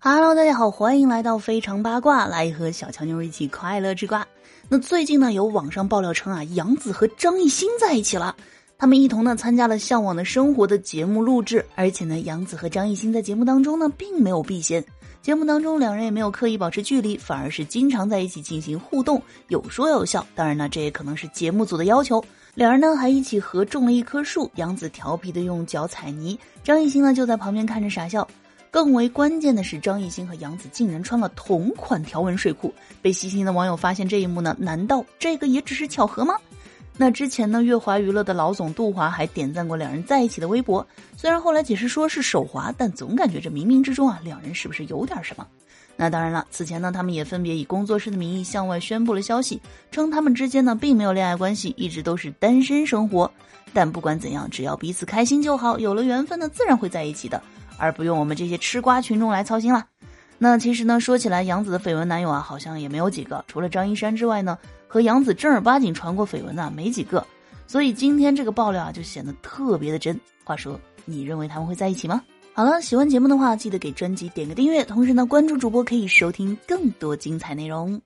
Hello，大家好，欢迎来到非常八卦，来和小乔妞一起快乐吃瓜。那最近呢，有网上爆料称啊，杨紫和张艺兴在一起了。他们一同呢参加了《向往的生活》的节目录制，而且呢，杨紫和张艺兴在节目当中呢并没有避嫌，节目当中两人也没有刻意保持距离，反而是经常在一起进行互动，有说有笑。当然呢，这也可能是节目组的要求。两人呢还一起合种了一棵树，杨紫调皮的用脚踩泥，张艺兴呢就在旁边看着傻笑。更为关键的是，张艺兴和杨紫竟然穿了同款条纹睡裤。被细心的网友发现这一幕呢，难道这个也只是巧合吗？那之前呢，乐华娱乐的老总杜华还点赞过两人在一起的微博。虽然后来解释说是手滑，但总感觉这冥冥之中啊，两人是不是有点什么？那当然了，此前呢，他们也分别以工作室的名义向外宣布了消息，称他们之间呢并没有恋爱关系，一直都是单身生活。但不管怎样，只要彼此开心就好，有了缘分呢，自然会在一起的。而不用我们这些吃瓜群众来操心了。那其实呢，说起来，杨紫的绯闻男友啊，好像也没有几个。除了张一山之外呢，和杨紫正儿八经传过绯闻的没几个。所以今天这个爆料啊，就显得特别的真。话说，你认为他们会在一起吗？好了，喜欢节目的话，记得给专辑点个订阅，同时呢，关注主播可以收听更多精彩内容。